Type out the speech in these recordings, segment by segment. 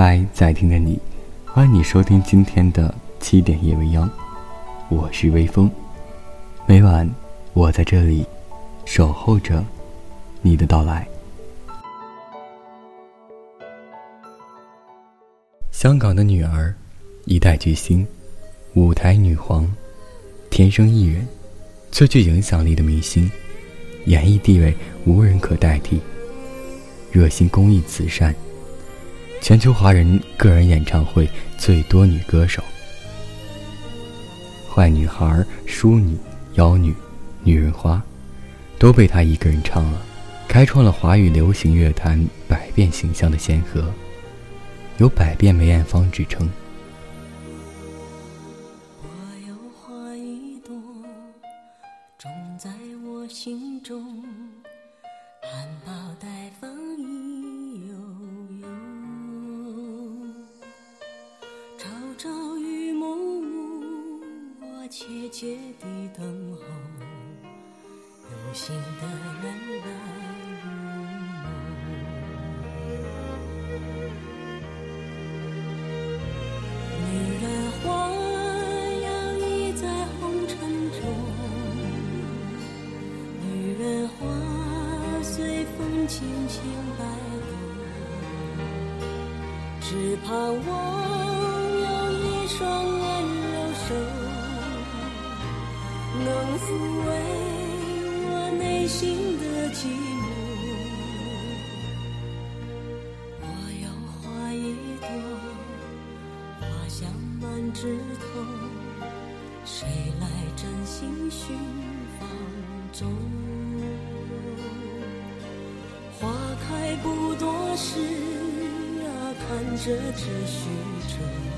嗨，在听的你，欢迎你收听今天的七点夜未央，我是微风。每晚我在这里守候着你的到来。香港的女儿，一代巨星，舞台女皇，天生艺人，最具影响力的明星，演艺地位无人可代替，热心公益慈善。全球华人个人演唱会最多女歌手，坏女孩、淑女、妖女、女人花，都被她一个人唱了，开创了华语流行乐坛百变形象的先河，有“百变梅艳芳”之称。我有花一朵，种在我心中，含苞待放切切地等候，有心的人来入梦。女人花摇曳在红尘中，女人花随风轻轻摆动，只盼望有一双满枝头，谁来真心寻芳踪？花开不多时啊，看着这虚着。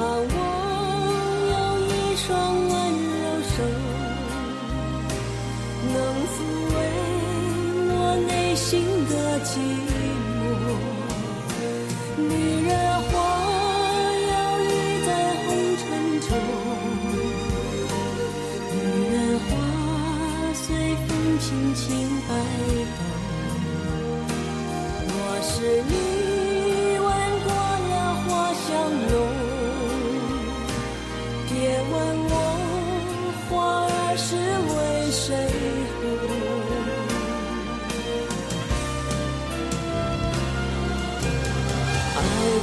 啊，我有一双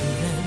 走。女人